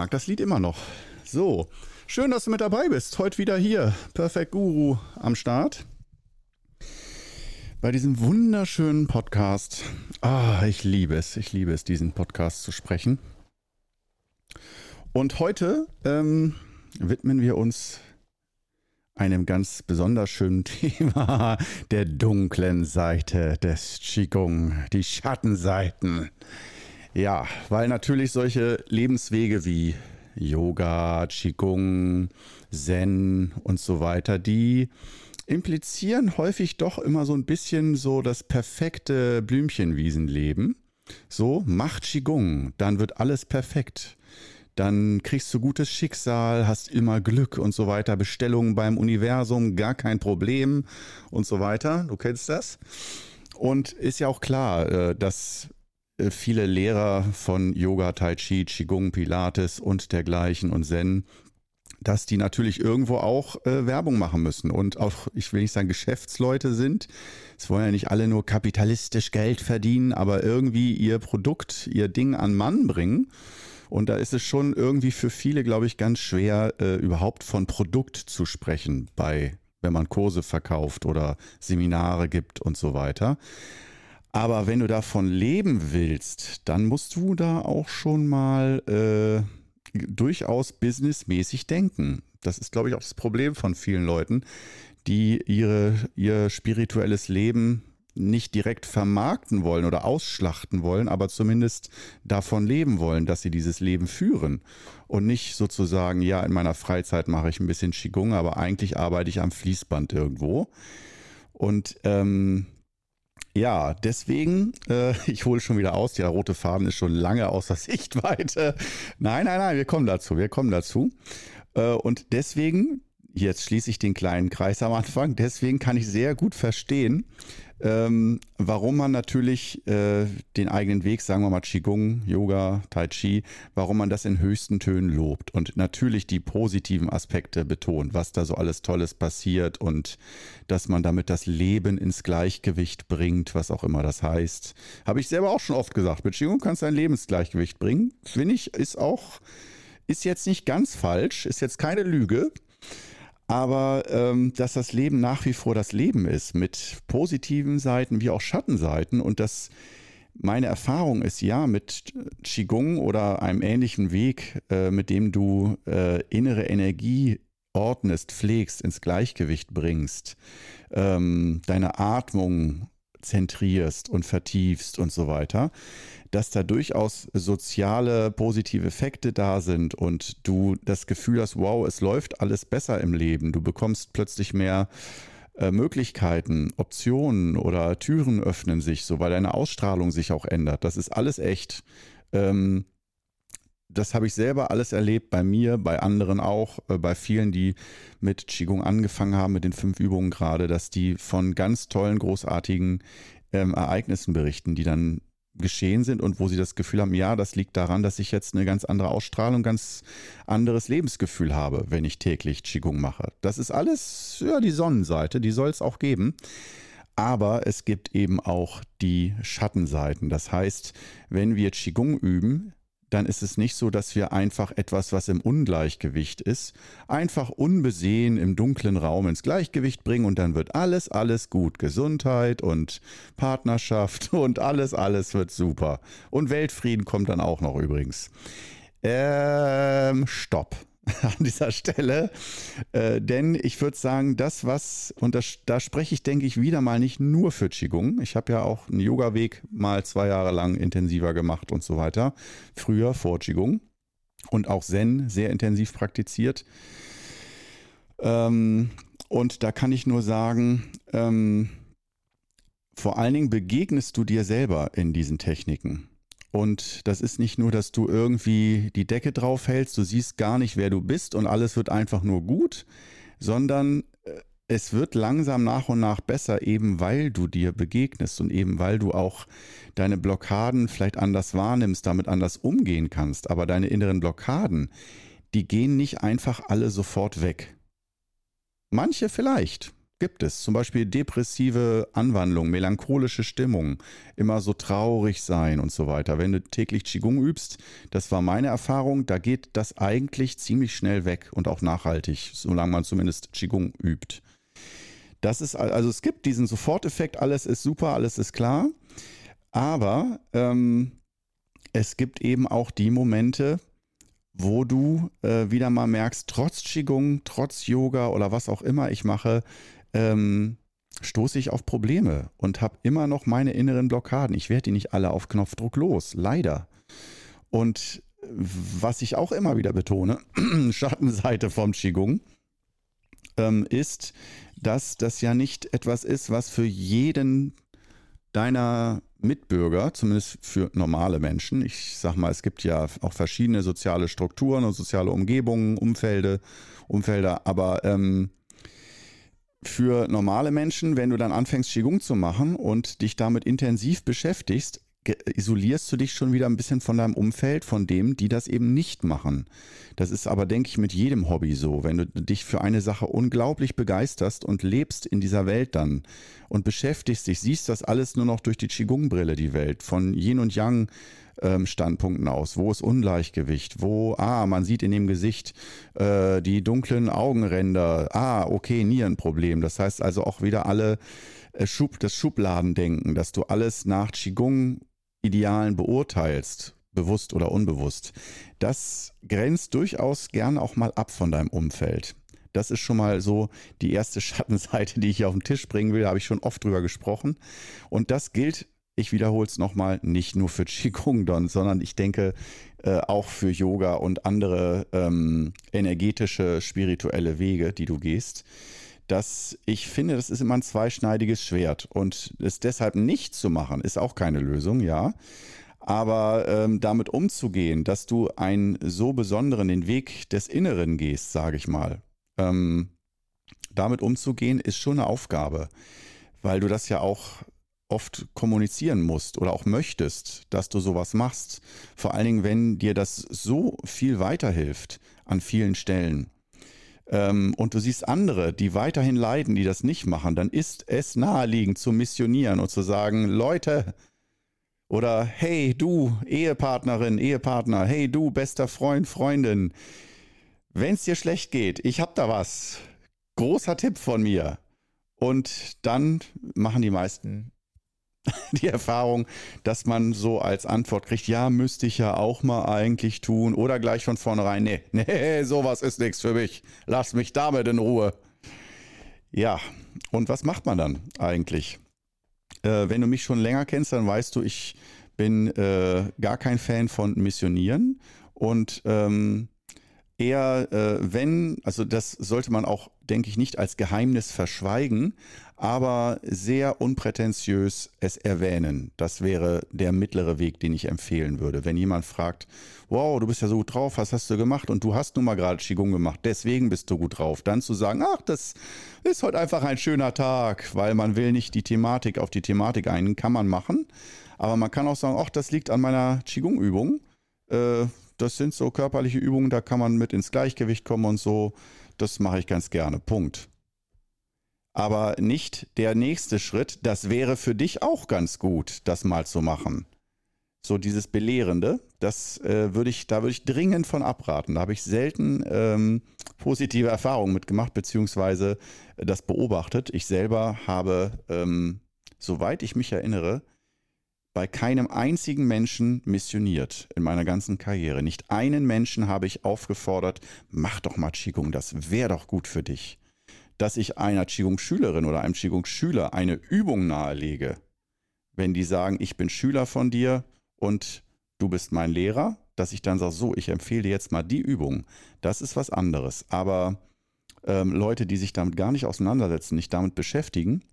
mag das Lied immer noch. So, schön, dass du mit dabei bist. Heute wieder hier, Perfect Guru am Start. Bei diesem wunderschönen Podcast. Ah, ich liebe es, ich liebe es, diesen Podcast zu sprechen. Und heute ähm, widmen wir uns einem ganz besonders schönen Thema, der dunklen Seite des Qigong, die Schattenseiten. Ja, weil natürlich solche Lebenswege wie Yoga, Qigong, Zen und so weiter, die implizieren häufig doch immer so ein bisschen so das perfekte Blümchenwiesenleben. So, mach Qigong, dann wird alles perfekt. Dann kriegst du gutes Schicksal, hast immer Glück und so weiter. Bestellungen beim Universum, gar kein Problem und so weiter. Du kennst das. Und ist ja auch klar, äh, dass viele Lehrer von Yoga, Tai Chi, Qigong, Pilates und dergleichen und Zen, dass die natürlich irgendwo auch äh, Werbung machen müssen und auch, ich will nicht sagen, Geschäftsleute sind. Es wollen ja nicht alle nur kapitalistisch Geld verdienen, aber irgendwie ihr Produkt, ihr Ding an Mann bringen. Und da ist es schon irgendwie für viele, glaube ich, ganz schwer, äh, überhaupt von Produkt zu sprechen bei, wenn man Kurse verkauft oder Seminare gibt und so weiter. Aber wenn du davon leben willst, dann musst du da auch schon mal äh, durchaus businessmäßig denken. Das ist, glaube ich, auch das Problem von vielen Leuten, die ihre, ihr spirituelles Leben nicht direkt vermarkten wollen oder ausschlachten wollen, aber zumindest davon leben wollen, dass sie dieses Leben führen und nicht sozusagen, ja, in meiner Freizeit mache ich ein bisschen Qigong, aber eigentlich arbeite ich am Fließband irgendwo. Und ähm, ja, deswegen, äh, ich hole schon wieder aus, der rote Faden ist schon lange außer Sichtweite. Nein, nein, nein, wir kommen dazu, wir kommen dazu. Äh, und deswegen, jetzt schließe ich den kleinen Kreis am Anfang, deswegen kann ich sehr gut verstehen, ähm, warum man natürlich äh, den eigenen Weg, sagen wir mal Qigong, Yoga, Tai Chi, warum man das in höchsten Tönen lobt und natürlich die positiven Aspekte betont, was da so alles Tolles passiert und dass man damit das Leben ins Gleichgewicht bringt, was auch immer das heißt. Habe ich selber auch schon oft gesagt, mit Qigong kannst du ein Lebensgleichgewicht bringen. Finde ich, ist auch, ist jetzt nicht ganz falsch, ist jetzt keine Lüge aber ähm, dass das Leben nach wie vor das Leben ist, mit positiven Seiten wie auch Schattenseiten und dass meine Erfahrung ist ja mit Qigong oder einem ähnlichen Weg, äh, mit dem du äh, innere Energie ordnest, pflegst, ins Gleichgewicht bringst, ähm, deine Atmung zentrierst und vertiefst und so weiter, dass da durchaus soziale positive Effekte da sind und du das Gefühl hast, wow, es läuft alles besser im Leben. Du bekommst plötzlich mehr äh, Möglichkeiten, Optionen oder Türen öffnen sich, so weil deine Ausstrahlung sich auch ändert. Das ist alles echt. Ähm, das habe ich selber alles erlebt, bei mir, bei anderen auch, äh, bei vielen, die mit Qigong angefangen haben, mit den fünf Übungen gerade, dass die von ganz tollen, großartigen ähm, Ereignissen berichten, die dann geschehen sind und wo sie das Gefühl haben, ja, das liegt daran, dass ich jetzt eine ganz andere Ausstrahlung, ganz anderes Lebensgefühl habe, wenn ich täglich Qigong mache. Das ist alles ja die Sonnenseite, die soll es auch geben. Aber es gibt eben auch die Schattenseiten. Das heißt, wenn wir Qigong üben, dann ist es nicht so, dass wir einfach etwas, was im Ungleichgewicht ist, einfach unbesehen im dunklen Raum ins Gleichgewicht bringen und dann wird alles, alles gut. Gesundheit und Partnerschaft und alles, alles wird super. Und Weltfrieden kommt dann auch noch übrigens. Ähm, stopp. an dieser Stelle. Äh, denn ich würde sagen, das, was, und das, da spreche ich, denke ich, wieder mal nicht nur für Qigong. Ich habe ja auch einen Yoga-Weg mal zwei Jahre lang intensiver gemacht und so weiter. Früher vor Qigong. Und auch Zen sehr intensiv praktiziert. Ähm, und da kann ich nur sagen, ähm, vor allen Dingen begegnest du dir selber in diesen Techniken. Und das ist nicht nur, dass du irgendwie die Decke drauf hältst, du siehst gar nicht, wer du bist und alles wird einfach nur gut, sondern äh, es wird langsam nach und nach besser, eben weil du dir begegnest und eben weil du auch deine Blockaden vielleicht anders wahrnimmst, damit anders umgehen kannst. Aber deine inneren Blockaden, die gehen nicht einfach alle sofort weg. Manche vielleicht, gibt es. Zum Beispiel depressive Anwandlung, melancholische Stimmung, immer so traurig sein und so weiter. Wenn du täglich Qigong übst, das war meine Erfahrung, da geht das eigentlich ziemlich schnell weg und auch nachhaltig, solange man zumindest Qigong übt. Das ist, also es gibt diesen Soforteffekt, alles ist super, alles ist klar. Aber ähm, es gibt eben auch die Momente, wo du äh, wieder mal merkst, trotz Qigong, trotz Yoga oder was auch immer ich mache, ähm, stoße ich auf Probleme und habe immer noch meine inneren Blockaden. Ich werde die nicht alle auf Knopfdruck los, leider. Und was ich auch immer wieder betone, Schattenseite vom Qigong, ähm, ist, dass das ja nicht etwas ist, was für jeden deiner Mitbürger, zumindest für normale Menschen, ich sag mal, es gibt ja auch verschiedene soziale Strukturen und soziale Umgebungen, Umfelde, Umfelder, aber ähm, für normale Menschen, wenn du dann anfängst, Qigong zu machen und dich damit intensiv beschäftigst, isolierst du dich schon wieder ein bisschen von deinem Umfeld, von dem, die das eben nicht machen. Das ist aber, denke ich, mit jedem Hobby so. Wenn du dich für eine Sache unglaublich begeisterst und lebst in dieser Welt dann und beschäftigst dich, siehst das alles nur noch durch die Qigong-Brille, die Welt, von Yin und Yang, ähm, Standpunkten aus. Wo ist Ungleichgewicht? Wo, ah, man sieht in dem Gesicht äh, die dunklen Augenränder. Ah, okay, Nierenproblem. Das heißt also auch wieder alle äh, Schub, das Schubladendenken, dass du alles nach Qigong Idealen beurteilst, bewusst oder unbewusst, das grenzt durchaus gern auch mal ab von deinem Umfeld. Das ist schon mal so die erste Schattenseite, die ich hier auf den Tisch bringen will. Da habe ich schon oft drüber gesprochen. Und das gilt, ich wiederhole es nochmal, nicht nur für Qigong, Don, sondern ich denke äh, auch für Yoga und andere ähm, energetische, spirituelle Wege, die du gehst dass ich finde, das ist immer ein zweischneidiges Schwert. Und es deshalb nicht zu machen, ist auch keine Lösung, ja. Aber ähm, damit umzugehen, dass du einen so besonderen, den Weg des Inneren gehst, sage ich mal, ähm, damit umzugehen, ist schon eine Aufgabe, weil du das ja auch oft kommunizieren musst oder auch möchtest, dass du sowas machst. Vor allen Dingen, wenn dir das so viel weiterhilft an vielen Stellen ähm, und du siehst andere, die weiterhin leiden, die das nicht machen, dann ist es naheliegend zu missionieren und zu sagen, Leute, oder hey du, Ehepartnerin, Ehepartner, hey du, bester Freund, Freundin, wenn es dir schlecht geht, ich hab da was. Großer Tipp von mir. Und dann machen die meisten die Erfahrung, dass man so als Antwort kriegt, ja, müsste ich ja auch mal eigentlich tun. Oder gleich von vornherein, nee, nee, sowas ist nichts für mich. Lass mich damit in Ruhe. Ja, und was macht man dann eigentlich? Äh, wenn du mich schon länger kennst, dann weißt du, ich bin äh, gar kein Fan von Missionieren. Und ähm, eher, äh, wenn, also das sollte man auch, denke ich, nicht als Geheimnis verschweigen, aber sehr unprätentiös es erwähnen. Das wäre der mittlere Weg, den ich empfehlen würde. Wenn jemand fragt, wow, du bist ja so gut drauf, was hast du gemacht? Und du hast nun mal gerade Qigong gemacht, deswegen bist du gut drauf. Dann zu sagen, ach, das ist heute einfach ein schöner Tag, weil man will nicht die Thematik auf die Thematik ein, kann man machen. Aber man kann auch sagen, ach, das liegt an meiner Qigong-Übung. Äh, das sind so körperliche Übungen, da kann man mit ins Gleichgewicht kommen und so. Das mache ich ganz gerne. Punkt aber nicht der nächste Schritt. Das wäre für dich auch ganz gut, das mal zu machen. So dieses Belehrende, das äh, würde ich, da würde ich dringend von abraten. Da habe ich selten ähm, positive Erfahrungen mitgemacht, beziehungsweise das beobachtet. Ich selber habe, ähm, soweit ich mich erinnere, bei keinem einzigen Menschen missioniert in meiner ganzen Karriere. Nicht einen Menschen habe ich aufgefordert, mach doch mal Qigong, das wäre doch gut für dich dass ich einer Qigong-Schülerin oder einem Qigong-Schüler eine Übung nahelege, wenn die sagen, ich bin Schüler von dir und du bist mein Lehrer, dass ich dann sage, so, ich empfehle dir jetzt mal die Übung. Das ist was anderes. Aber ähm, Leute, die sich damit gar nicht auseinandersetzen, nicht damit beschäftigen,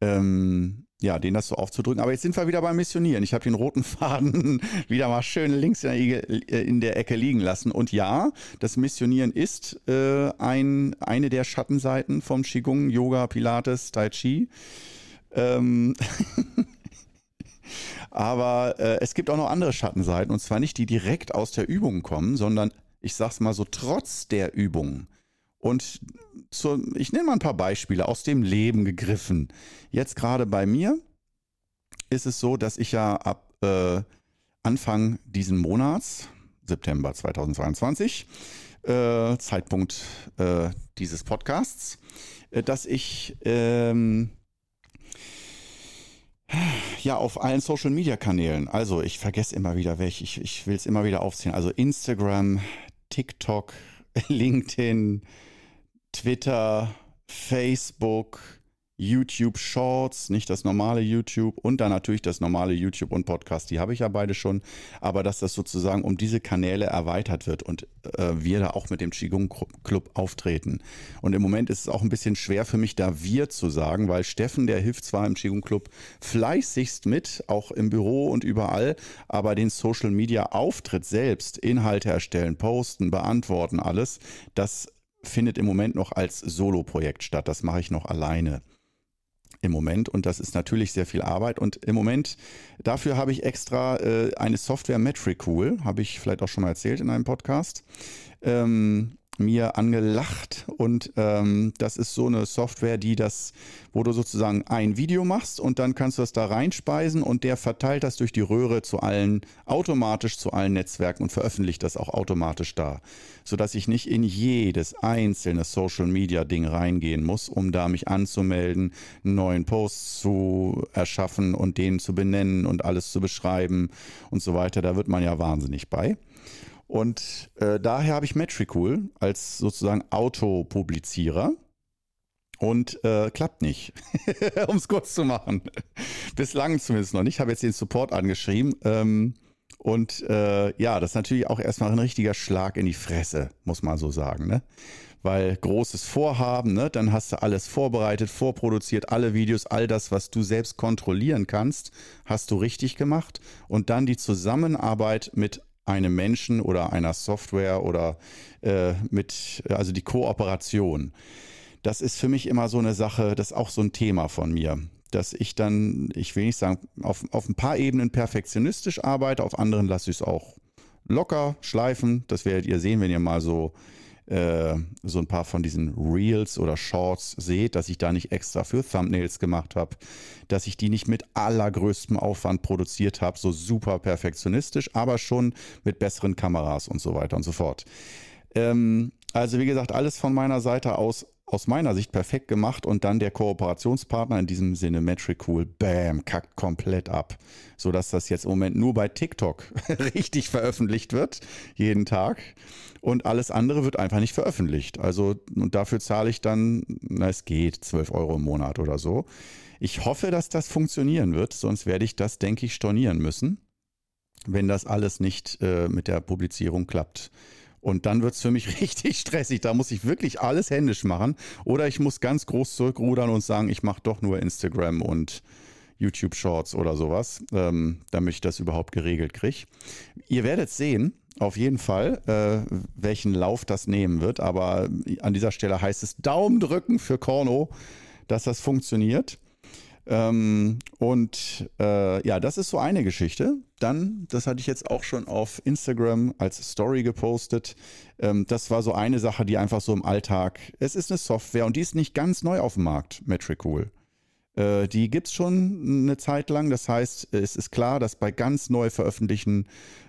ähm, ja, den das so aufzudrücken. Aber jetzt sind wir wieder beim Missionieren. Ich habe den roten Faden wieder mal schön links in der, äh, in der, Ecke liegen lassen. Und ja, das Missionieren ist äh, ein, eine der Schattenseiten vom Qigong, Yoga, Pilates, Tai Chi. Ähm Aber äh, es gibt auch noch andere Schattenseiten. Und zwar nicht die direkt aus der Übung kommen, sondern ich sag's mal so, trotz der Übung Und zu, ich nenne mal ein paar Beispiele aus dem Leben gegriffen. Jetzt gerade bei mir ist es so, dass ich ja ab äh, Anfang diesen Monats, September 2022, äh, Zeitpunkt äh, dieses Podcasts, äh, dass ich ähm, ja auf allen Social Media Kanälen, also ich vergesse immer wieder welche, ich, ich will es immer wieder aufzählen, also Instagram, TikTok, LinkedIn, Twitter, Facebook, YouTube Shorts, nicht das normale YouTube und dann natürlich das normale YouTube und Podcast, die habe ich ja beide schon, aber dass das sozusagen um diese Kanäle erweitert wird und äh, wir da auch mit dem Qigong Club auftreten. Und im Moment ist es auch ein bisschen schwer für mich da wir zu sagen, weil Steffen, der hilft zwar im Qigong Club fleißigst mit, auch im Büro und überall, aber den Social Media Auftritt selbst, Inhalte erstellen, posten, beantworten, alles, das findet im Moment noch als Solo-Projekt statt. Das mache ich noch alleine im Moment und das ist natürlich sehr viel Arbeit und im Moment dafür habe ich extra äh, eine Software Metricool, habe ich vielleicht auch schon mal erzählt in einem Podcast. Ähm, mir angelacht und ähm, das ist so eine Software, die das, wo du sozusagen ein Video machst und dann kannst du das da reinspeisen und der verteilt das durch die Röhre zu allen, automatisch zu allen Netzwerken und veröffentlicht das auch automatisch da, sodass ich nicht in jedes einzelne Social Media Ding reingehen muss, um da mich anzumelden, einen neuen Post zu erschaffen und den zu benennen und alles zu beschreiben und so weiter. Da wird man ja wahnsinnig bei. Und äh, daher habe ich Metricool als sozusagen Autopublizierer. Und äh, klappt nicht, um es kurz zu machen. Bislang zumindest noch nicht. Ich habe jetzt den Support angeschrieben. Ähm, und äh, ja, das ist natürlich auch erstmal ein richtiger Schlag in die Fresse, muss man so sagen. Ne? Weil großes Vorhaben, ne? dann hast du alles vorbereitet, vorproduziert, alle Videos, all das, was du selbst kontrollieren kannst, hast du richtig gemacht. Und dann die Zusammenarbeit mit einem Menschen oder einer Software oder äh, mit, also die Kooperation. Das ist für mich immer so eine Sache, das ist auch so ein Thema von mir, dass ich dann, ich will nicht sagen, auf, auf ein paar Ebenen perfektionistisch arbeite, auf anderen lasse ich es auch locker schleifen. Das werdet ihr sehen, wenn ihr mal so äh, so ein paar von diesen Reels oder Shorts seht, dass ich da nicht extra für Thumbnails gemacht habe, dass ich die nicht mit allergrößtem Aufwand produziert habe, so super perfektionistisch, aber schon mit besseren Kameras und so weiter und so fort. Ähm, also wie gesagt, alles von meiner Seite aus aus meiner Sicht perfekt gemacht und dann der Kooperationspartner, in diesem Sinne Metricool, bam, kackt komplett ab. Sodass das jetzt im Moment nur bei TikTok richtig veröffentlicht wird, jeden Tag. Und alles andere wird einfach nicht veröffentlicht. Also, und dafür zahle ich dann, na, es geht, 12 Euro im Monat oder so. Ich hoffe, dass das funktionieren wird, sonst werde ich das, denke ich, stornieren müssen, wenn das alles nicht äh, mit der Publizierung klappt. Und dann wird es für mich richtig stressig. Da muss ich wirklich alles händisch machen. Oder ich muss ganz groß zurückrudern und sagen, ich mache doch nur Instagram und YouTube Shorts oder sowas, ähm, damit ich das überhaupt geregelt kriege. Ihr werdet sehen, auf jeden Fall, äh, welchen Lauf das nehmen wird. Aber an dieser Stelle heißt es Daumen drücken für Korno, dass das funktioniert. Ähm, und äh, ja, das ist so eine Geschichte. Dann, das hatte ich jetzt auch schon auf Instagram als Story gepostet. Ähm, das war so eine Sache, die einfach so im Alltag. Es ist eine Software und die ist nicht ganz neu auf dem Markt, Metricool. Äh, die gibt es schon eine Zeit lang. Das heißt, es ist klar, dass bei ganz neu veröffentlichten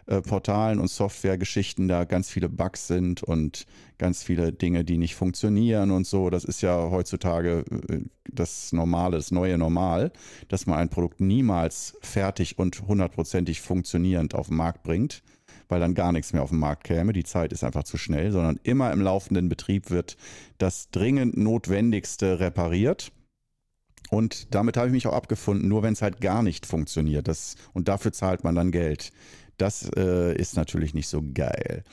äh, Portalen und Softwaregeschichten da ganz viele Bugs sind und ganz viele Dinge, die nicht funktionieren und so. Das ist ja heutzutage äh, das Normale, das neue Normal, dass man ein Produkt niemals fertig und hundertprozentig funktionierend auf den Markt bringt weil dann gar nichts mehr auf den Markt käme. Die Zeit ist einfach zu schnell, sondern immer im laufenden Betrieb wird das dringend Notwendigste repariert und damit habe ich mich auch abgefunden, nur wenn es halt gar nicht funktioniert. Das, und dafür zahlt man dann Geld. Das äh, ist natürlich nicht so geil.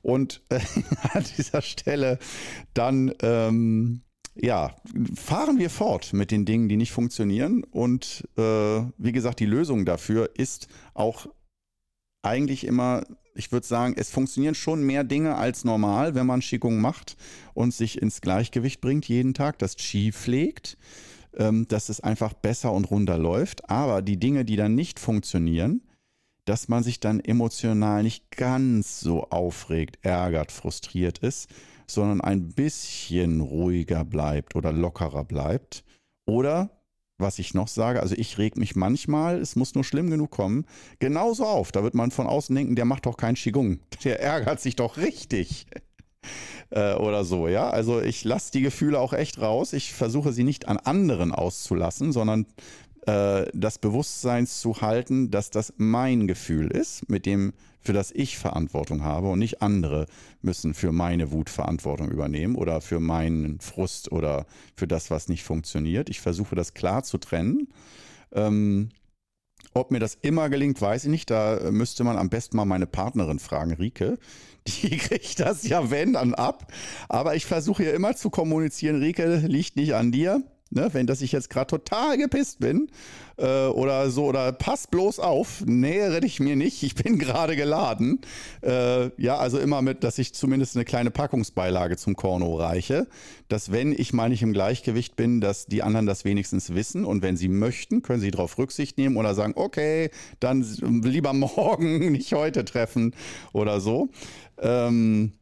Und äh, an dieser Stelle dann, ähm, ja, fahren wir fort mit den Dingen, die nicht funktionieren. Und äh, wie gesagt, die Lösung dafür ist auch eigentlich immer, ich würde sagen, es funktionieren schon mehr Dinge als normal, wenn man Schickung macht und sich ins Gleichgewicht bringt jeden Tag, das Qi pflegt dass es einfach besser und runder läuft. Aber die Dinge, die dann nicht funktionieren, dass man sich dann emotional nicht ganz so aufregt, ärgert, frustriert ist, sondern ein bisschen ruhiger bleibt oder lockerer bleibt. Oder, was ich noch sage, also ich reg mich manchmal, es muss nur schlimm genug kommen, genauso auf. Da wird man von außen denken, der macht doch keinen Qigong. Der ärgert sich doch richtig. äh, oder so, ja. Also ich lasse die Gefühle auch echt raus. Ich versuche sie nicht an anderen auszulassen, sondern äh, das Bewusstsein zu halten, dass das mein Gefühl ist, mit dem, für das ich Verantwortung habe und nicht andere müssen für meine Wut Verantwortung übernehmen oder für meinen Frust oder für das, was nicht funktioniert. Ich versuche das klar zu trennen. Ähm, ob mir das immer gelingt, weiß ich nicht. Da müsste man am besten mal meine Partnerin fragen, Rike. Die kriegt das ja, wenn, dann ab. Aber ich versuche ja immer zu kommunizieren, Rike, liegt nicht an dir. Ne, wenn dass ich jetzt gerade total gepisst bin äh, oder so, oder pass bloß auf, nähere dich mir nicht, ich bin gerade geladen. Äh, ja, also immer mit, dass ich zumindest eine kleine Packungsbeilage zum Korno reiche, dass wenn ich mal nicht im Gleichgewicht bin, dass die anderen das wenigstens wissen und wenn sie möchten, können sie darauf Rücksicht nehmen oder sagen, okay, dann lieber morgen, nicht heute treffen oder so. Ähm,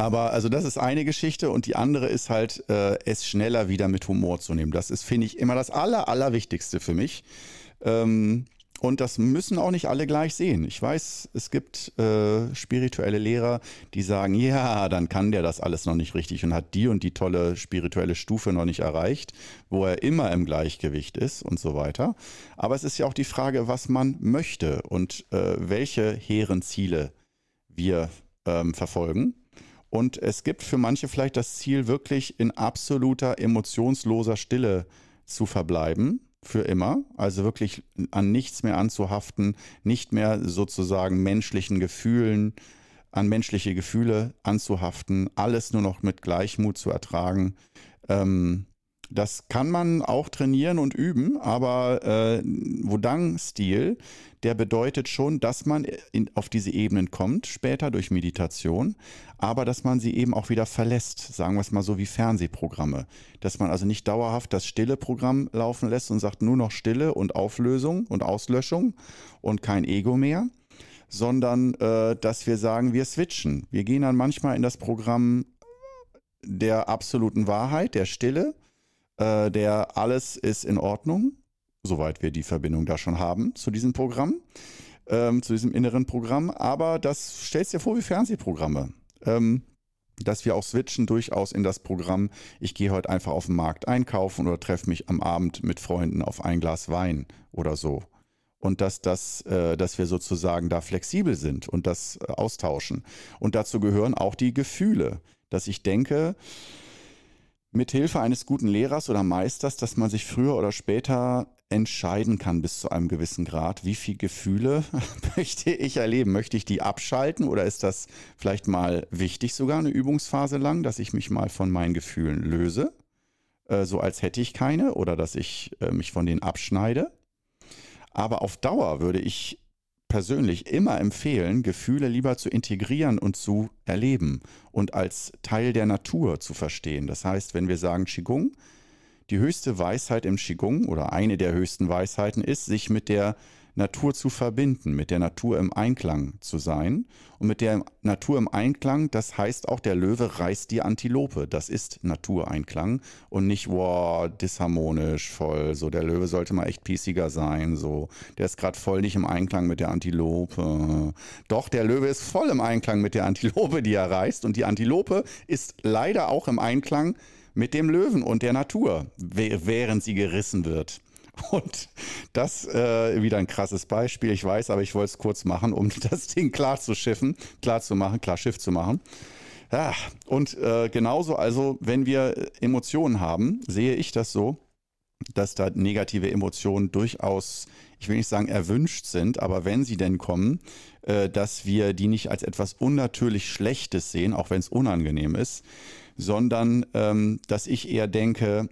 aber also das ist eine Geschichte und die andere ist halt, äh, es schneller wieder mit Humor zu nehmen. Das ist, finde ich, immer das Aller, Allerwichtigste für mich. Ähm, und das müssen auch nicht alle gleich sehen. Ich weiß, es gibt äh, spirituelle Lehrer, die sagen, ja, dann kann der das alles noch nicht richtig und hat die und die tolle spirituelle Stufe noch nicht erreicht, wo er immer im Gleichgewicht ist und so weiter. Aber es ist ja auch die Frage, was man möchte und äh, welche hehren Ziele wir ähm, verfolgen. Und es gibt für manche vielleicht das Ziel, wirklich in absoluter emotionsloser Stille zu verbleiben, für immer. Also wirklich an nichts mehr anzuhaften, nicht mehr sozusagen menschlichen Gefühlen, an menschliche Gefühle anzuhaften, alles nur noch mit Gleichmut zu ertragen. Ähm, das kann man auch trainieren und üben, aber äh, Wudang-Stil, der bedeutet schon, dass man in, auf diese Ebenen kommt, später durch Meditation, aber dass man sie eben auch wieder verlässt, sagen wir es mal so wie Fernsehprogramme. Dass man also nicht dauerhaft das stille Programm laufen lässt und sagt nur noch Stille und Auflösung und Auslöschung und kein Ego mehr, sondern äh, dass wir sagen, wir switchen. Wir gehen dann manchmal in das Programm der absoluten Wahrheit, der Stille äh, der alles ist in Ordnung, soweit wir die Verbindung da schon haben zu diesem Programm, ähm, zu diesem inneren Programm. Aber das stellst dir vor wie Fernsehprogramme. Ähm, dass wir auch switchen durchaus in das Programm, ich gehe heute einfach auf den Markt einkaufen oder treffe mich am Abend mit Freunden auf ein Glas Wein oder so. Und dass, das, äh, dass wir sozusagen da flexibel sind und das äh, austauschen. Und dazu gehören auch die Gefühle, dass ich denke, mit Hilfe eines guten Lehrers oder Meisters, dass man sich früher oder später entscheiden kann bis zu einem gewissen Grad, wie viele Gefühle möchte ich erleben? Möchte ich die abschalten oder ist das vielleicht mal wichtig, sogar eine Übungsphase lang, dass ich mich mal von meinen Gefühlen löse, äh, so als hätte ich keine oder dass ich äh, mich von denen abschneide? Aber auf Dauer würde ich persönlich immer empfehlen, Gefühle lieber zu integrieren und zu erleben und als Teil der Natur zu verstehen. Das heißt, wenn wir sagen Qigong, die höchste Weisheit im Qigong oder eine der höchsten Weisheiten ist, sich mit der Natur zu verbinden, mit der Natur im Einklang zu sein. Und mit der Natur im Einklang, das heißt auch, der Löwe reißt die Antilope. Das ist Natureinklang und nicht, wow, disharmonisch, voll. So, der Löwe sollte mal echt piesiger sein. So, der ist gerade voll nicht im Einklang mit der Antilope. Doch, der Löwe ist voll im Einklang mit der Antilope, die er reißt. Und die Antilope ist leider auch im Einklang mit dem Löwen und der Natur, während sie gerissen wird. Und das äh, wieder ein krasses Beispiel, ich weiß, aber ich wollte es kurz machen, um das Ding klar zu schiffen, klar zu machen, klar Schiff zu machen. Ja, und äh, genauso, also wenn wir Emotionen haben, sehe ich das so, dass da negative Emotionen durchaus, ich will nicht sagen erwünscht sind, aber wenn sie denn kommen, äh, dass wir die nicht als etwas unnatürlich Schlechtes sehen, auch wenn es unangenehm ist, sondern ähm, dass ich eher denke,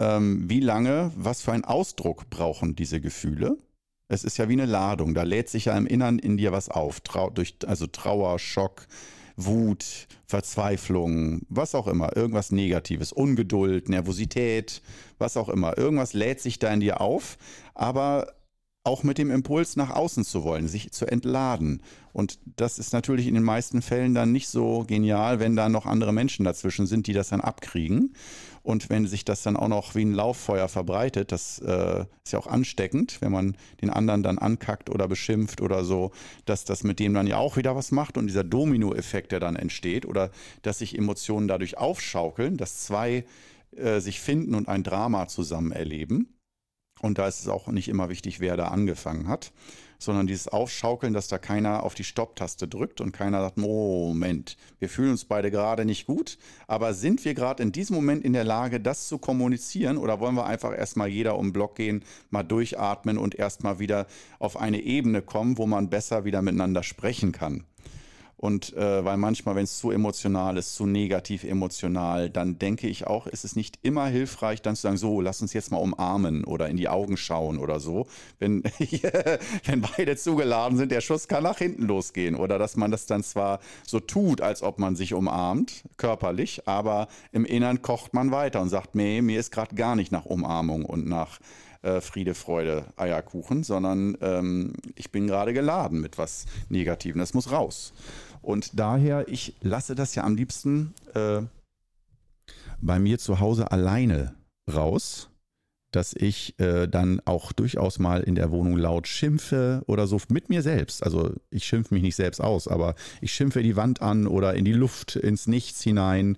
ähm, wie lange, was für einen Ausdruck brauchen diese Gefühle? Es ist ja wie eine Ladung, da lädt sich ja im Innern in dir was auf, Trau durch, also Trauer, Schock, Wut, Verzweiflung, was auch immer, irgendwas Negatives, Ungeduld, Nervosität, was auch immer. Irgendwas lädt sich da in dir auf, aber auch mit dem Impuls nach außen zu wollen, sich zu entladen. Und das ist natürlich in den meisten Fällen dann nicht so genial, wenn da noch andere Menschen dazwischen sind, die das dann abkriegen. Und wenn sich das dann auch noch wie ein Lauffeuer verbreitet, das äh, ist ja auch ansteckend, wenn man den anderen dann ankackt oder beschimpft oder so, dass das mit dem dann ja auch wieder was macht und dieser Dominoeffekt, der dann entsteht oder dass sich Emotionen dadurch aufschaukeln, dass zwei äh, sich finden und ein Drama zusammen erleben. Und da ist es auch nicht immer wichtig, wer da angefangen hat sondern dieses Aufschaukeln, dass da keiner auf die Stopptaste drückt und keiner sagt, Moment, wir fühlen uns beide gerade nicht gut, aber sind wir gerade in diesem Moment in der Lage, das zu kommunizieren oder wollen wir einfach erstmal jeder um den Block gehen, mal durchatmen und erstmal wieder auf eine Ebene kommen, wo man besser wieder miteinander sprechen kann? Und äh, weil manchmal, wenn es zu emotional ist, zu negativ emotional, dann denke ich auch, ist es nicht immer hilfreich, dann zu sagen, so, lass uns jetzt mal umarmen oder in die Augen schauen oder so. Wenn, wenn beide zugeladen sind, der Schuss kann nach hinten losgehen. Oder dass man das dann zwar so tut, als ob man sich umarmt, körperlich, aber im Innern kocht man weiter und sagt, nee, mir ist gerade gar nicht nach Umarmung und nach äh, Friede, Freude, Eierkuchen, sondern ähm, ich bin gerade geladen mit was Negativem. Das muss raus. Und daher, ich lasse das ja am liebsten äh, bei mir zu Hause alleine raus, dass ich äh, dann auch durchaus mal in der Wohnung laut schimpfe oder so mit mir selbst. Also ich schimpfe mich nicht selbst aus, aber ich schimpfe die Wand an oder in die Luft, ins Nichts hinein,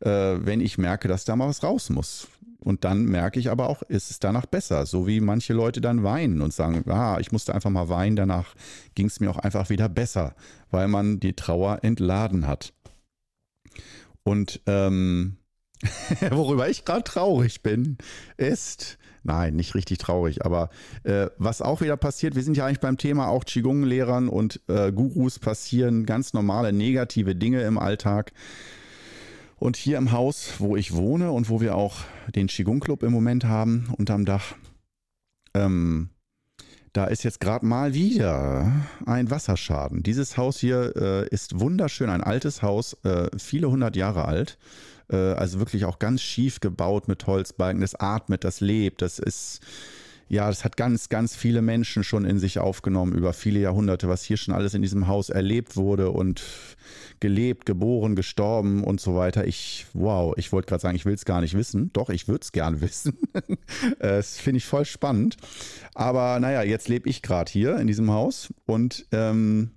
äh, wenn ich merke, dass da mal was raus muss. Und dann merke ich aber auch, ist es danach besser. So wie manche Leute dann weinen und sagen, ah, ich musste einfach mal weinen, danach ging es mir auch einfach wieder besser, weil man die Trauer entladen hat. Und ähm, worüber ich gerade traurig bin, ist, nein, nicht richtig traurig, aber äh, was auch wieder passiert, wir sind ja eigentlich beim Thema auch Qigong-Lehrern und äh, Gurus passieren ganz normale negative Dinge im Alltag. Und hier im Haus, wo ich wohne und wo wir auch den Qigong Club im Moment haben, unterm Dach, ähm, da ist jetzt gerade mal wieder ein Wasserschaden. Dieses Haus hier äh, ist wunderschön, ein altes Haus, äh, viele hundert Jahre alt. Äh, also wirklich auch ganz schief gebaut mit Holzbalken. Das atmet, das lebt, das ist ja, das hat ganz, ganz viele Menschen schon in sich aufgenommen über viele Jahrhunderte, was hier schon alles in diesem Haus erlebt wurde und gelebt, geboren, gestorben und so weiter. Ich, wow, ich wollte gerade sagen, ich will es gar nicht wissen. Doch, ich würde es gern wissen. das finde ich voll spannend. Aber naja, jetzt lebe ich gerade hier in diesem Haus und ähm,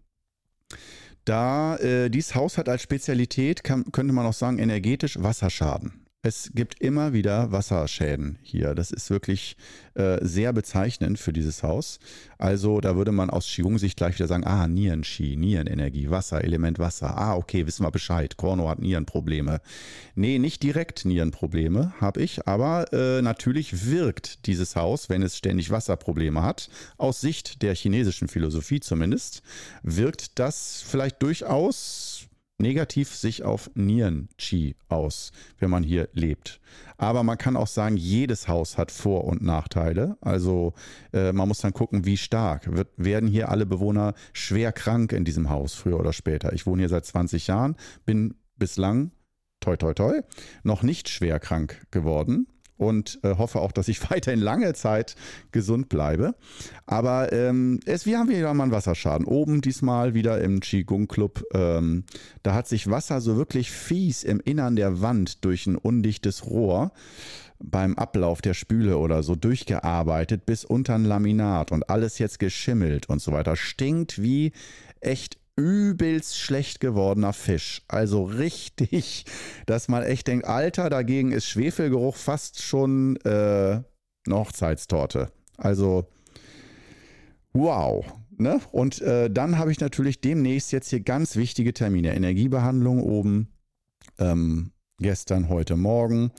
da äh, dieses Haus hat als Spezialität, kann, könnte man auch sagen, energetisch Wasserschaden. Es gibt immer wieder Wasserschäden hier. Das ist wirklich äh, sehr bezeichnend für dieses Haus. Also da würde man aus Qigong-Sicht gleich wieder sagen, ah, Nieren-Qi, Nierenenergie, Wasser, Element Wasser. Ah, okay, wissen wir Bescheid. Korno hat Nierenprobleme. Nee, nicht direkt Nierenprobleme habe ich, aber äh, natürlich wirkt dieses Haus, wenn es ständig Wasserprobleme hat, aus Sicht der chinesischen Philosophie zumindest, wirkt das vielleicht durchaus negativ sich auf Nieren-Chi aus, wenn man hier lebt. Aber man kann auch sagen, jedes Haus hat Vor- und Nachteile. Also äh, man muss dann gucken, wie stark. Wird, werden hier alle Bewohner schwer krank in diesem Haus, früher oder später? Ich wohne hier seit 20 Jahren, bin bislang, toi toi toi, noch nicht schwer krank geworden und äh, hoffe auch, dass ich weiterhin lange Zeit gesund bleibe. Aber ähm, es, wir haben wieder mal einen Wasserschaden. Oben diesmal wieder im Qigong Club. Ähm, da hat sich Wasser so wirklich fies im Innern der Wand durch ein undichtes Rohr beim Ablauf der Spüle oder so durchgearbeitet bis unter ein Laminat und alles jetzt geschimmelt und so weiter. Stinkt wie echt übelst schlecht gewordener Fisch. Also richtig, dass man echt denkt, Alter, dagegen ist Schwefelgeruch fast schon äh, eine Hochzeitstorte. Also, wow. Ne? Und äh, dann habe ich natürlich demnächst jetzt hier ganz wichtige Termine. Energiebehandlung oben, ähm, gestern, heute Morgen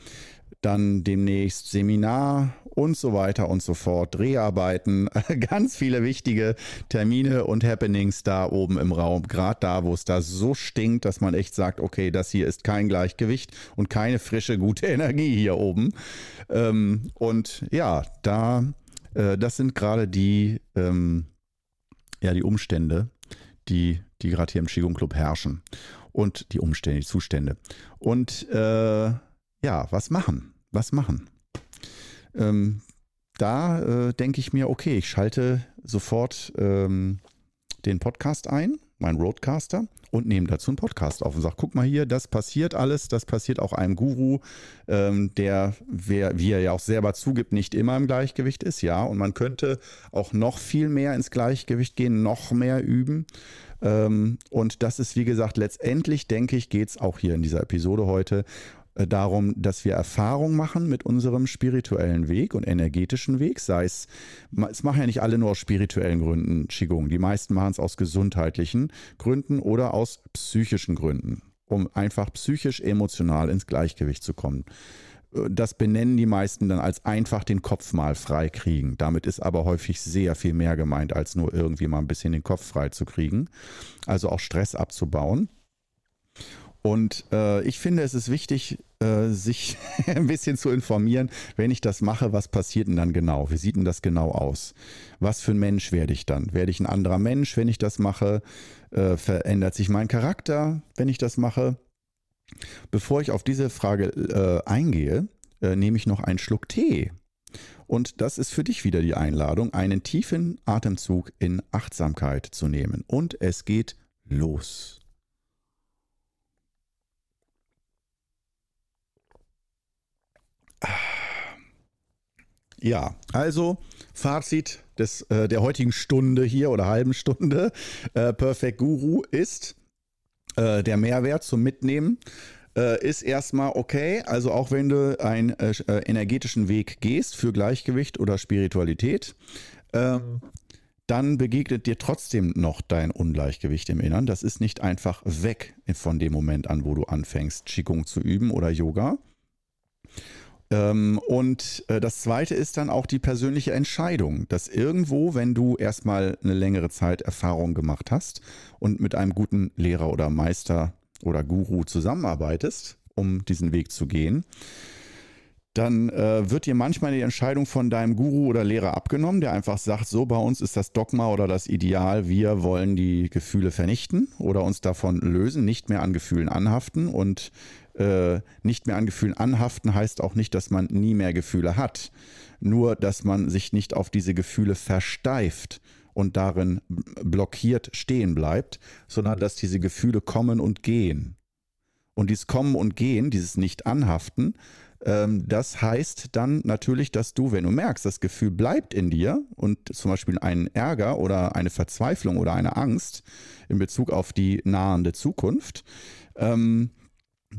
dann demnächst Seminar und so weiter und so fort, Dreharbeiten, ganz viele wichtige Termine und Happenings da oben im Raum, gerade da, wo es da so stinkt, dass man echt sagt, okay, das hier ist kein Gleichgewicht und keine frische, gute Energie hier oben. Ähm, und ja, da, äh, das sind gerade die, ähm, ja, die Umstände, die, die gerade hier im Qigong Club herrschen. Und die Umstände, die Zustände. Und äh, ja, was machen? Was machen? Ähm, da äh, denke ich mir, okay, ich schalte sofort ähm, den Podcast ein, meinen Roadcaster, und nehme dazu einen Podcast auf und sage, guck mal hier, das passiert alles, das passiert auch einem Guru, ähm, der, wer, wie er ja auch selber zugibt, nicht immer im Gleichgewicht ist, ja. Und man könnte auch noch viel mehr ins Gleichgewicht gehen, noch mehr üben. Ähm, und das ist, wie gesagt, letztendlich, denke ich, geht es auch hier in dieser Episode heute darum, dass wir Erfahrung machen mit unserem spirituellen Weg und energetischen Weg. Sei es, es machen ja nicht alle nur aus spirituellen Gründen Qigong. Die meisten machen es aus gesundheitlichen Gründen oder aus psychischen Gründen, um einfach psychisch, emotional ins Gleichgewicht zu kommen. Äh, das benennen die meisten dann als einfach den Kopf mal frei kriegen. Damit ist aber häufig sehr viel mehr gemeint, als nur irgendwie mal ein bisschen den Kopf frei zu kriegen. Also auch Stress abzubauen. Und äh, ich finde, es ist wichtig, äh, sich ein bisschen zu informieren, wenn ich das mache, was passiert denn dann genau? Wie sieht denn das genau aus? Was für ein Mensch werde ich dann? Werde ich ein anderer Mensch, wenn ich das mache? Äh, verändert sich mein Charakter, wenn ich das mache? Bevor ich auf diese Frage äh, eingehe, äh, nehme ich noch einen Schluck Tee. Und das ist für dich wieder die Einladung, einen tiefen Atemzug in Achtsamkeit zu nehmen. Und es geht los. Ja, also Fazit des, äh, der heutigen Stunde hier oder halben Stunde. Äh, Perfect Guru ist äh, der Mehrwert zum Mitnehmen. Äh, ist erstmal okay, also auch wenn du einen äh, äh, energetischen Weg gehst für Gleichgewicht oder Spiritualität, ähm, dann begegnet dir trotzdem noch dein Ungleichgewicht im Innern. Das ist nicht einfach weg von dem Moment an, wo du anfängst, Qigong zu üben oder Yoga. Ähm, und äh, das zweite ist dann auch die persönliche Entscheidung, dass irgendwo, wenn du erstmal eine längere Zeit Erfahrung gemacht hast und mit einem guten Lehrer oder Meister oder Guru zusammenarbeitest, um diesen Weg zu gehen, dann äh, wird dir manchmal die Entscheidung von deinem Guru oder Lehrer abgenommen, der einfach sagt, so bei uns ist das Dogma oder das Ideal, wir wollen die Gefühle vernichten oder uns davon lösen, nicht mehr an Gefühlen anhaften und äh, nicht mehr an Gefühlen anhaften heißt auch nicht, dass man nie mehr Gefühle hat. Nur, dass man sich nicht auf diese Gefühle versteift und darin blockiert stehen bleibt, sondern dass diese Gefühle kommen und gehen. Und dieses Kommen und Gehen, dieses Nicht-Anhaften, ähm, das heißt dann natürlich, dass du, wenn du merkst, das Gefühl bleibt in dir und zum Beispiel ein Ärger oder eine Verzweiflung oder eine Angst in Bezug auf die nahende Zukunft, ähm,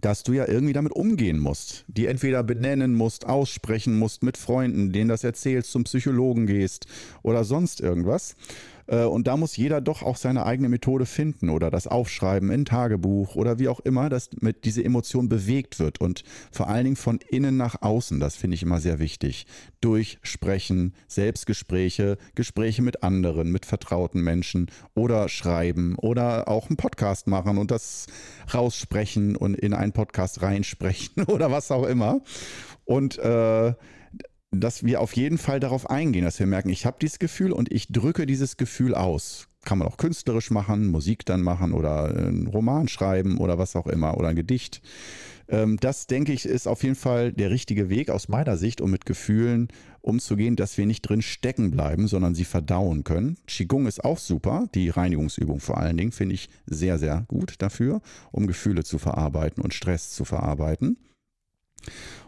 dass du ja irgendwie damit umgehen musst, die entweder benennen musst, aussprechen musst mit Freunden, denen das erzählst, zum Psychologen gehst oder sonst irgendwas. Äh, und da muss jeder doch auch seine eigene Methode finden oder das Aufschreiben in Tagebuch oder wie auch immer, dass mit diese Emotion bewegt wird und vor allen Dingen von innen nach außen. Das finde ich immer sehr wichtig. Durch Sprechen, Selbstgespräche, Gespräche mit anderen, mit vertrauten Menschen oder schreiben oder auch einen Podcast machen und das raussprechen und in einen Podcast reinsprechen oder was auch immer. Und äh, dass wir auf jeden Fall darauf eingehen, dass wir merken, ich habe dieses Gefühl und ich drücke dieses Gefühl aus. Kann man auch künstlerisch machen, Musik dann machen oder einen Roman schreiben oder was auch immer oder ein Gedicht. Ähm, das, denke ich, ist auf jeden Fall der richtige Weg aus meiner Sicht, um mit Gefühlen umzugehen, dass wir nicht drin stecken bleiben, sondern sie verdauen können. Qigong ist auch super, die Reinigungsübung vor allen Dingen finde ich sehr, sehr gut dafür, um Gefühle zu verarbeiten und Stress zu verarbeiten.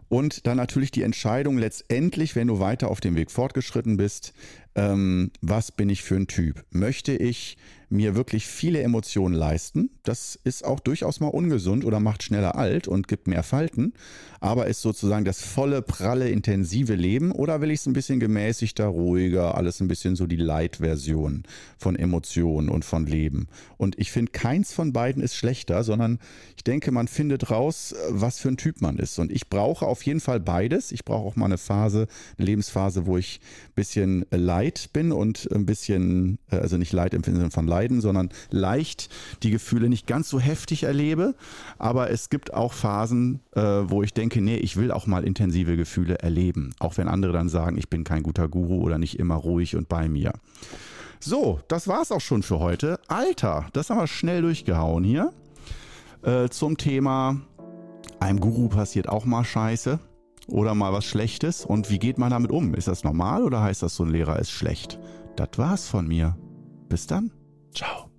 Und dann natürlich die Entscheidung letztendlich, wenn du weiter auf dem Weg fortgeschritten bist, ähm, was bin ich für ein Typ? Möchte ich mir wirklich viele Emotionen leisten. Das ist auch durchaus mal ungesund oder macht schneller alt und gibt mehr Falten. Aber ist sozusagen das volle, pralle, intensive Leben oder will ich es ein bisschen gemäßigter, ruhiger, alles ein bisschen so die Light-Version von Emotionen und von Leben. Und ich finde, keins von beiden ist schlechter, sondern ich denke, man findet raus, was für ein Typ man ist. Und ich brauche auf jeden Fall beides. Ich brauche auch mal eine Phase, eine Lebensphase, wo ich ein bisschen light bin und ein bisschen, äh, also nicht light im Sinne von leiden, sondern leicht die Gefühle nicht ganz so heftig erlebe. Aber es gibt auch Phasen, äh, wo ich denke, nee, ich will auch mal intensive Gefühle erleben. Auch wenn andere dann sagen, ich bin kein guter Guru oder nicht immer ruhig und bei mir. So, das war's auch schon für heute. Alter, das haben wir schnell durchgehauen hier. Äh, zum Thema, einem Guru passiert auch mal Scheiße. Oder mal was Schlechtes und wie geht man damit um? Ist das normal oder heißt das, so ein Lehrer ist schlecht? Das war's von mir. Bis dann. Ciao.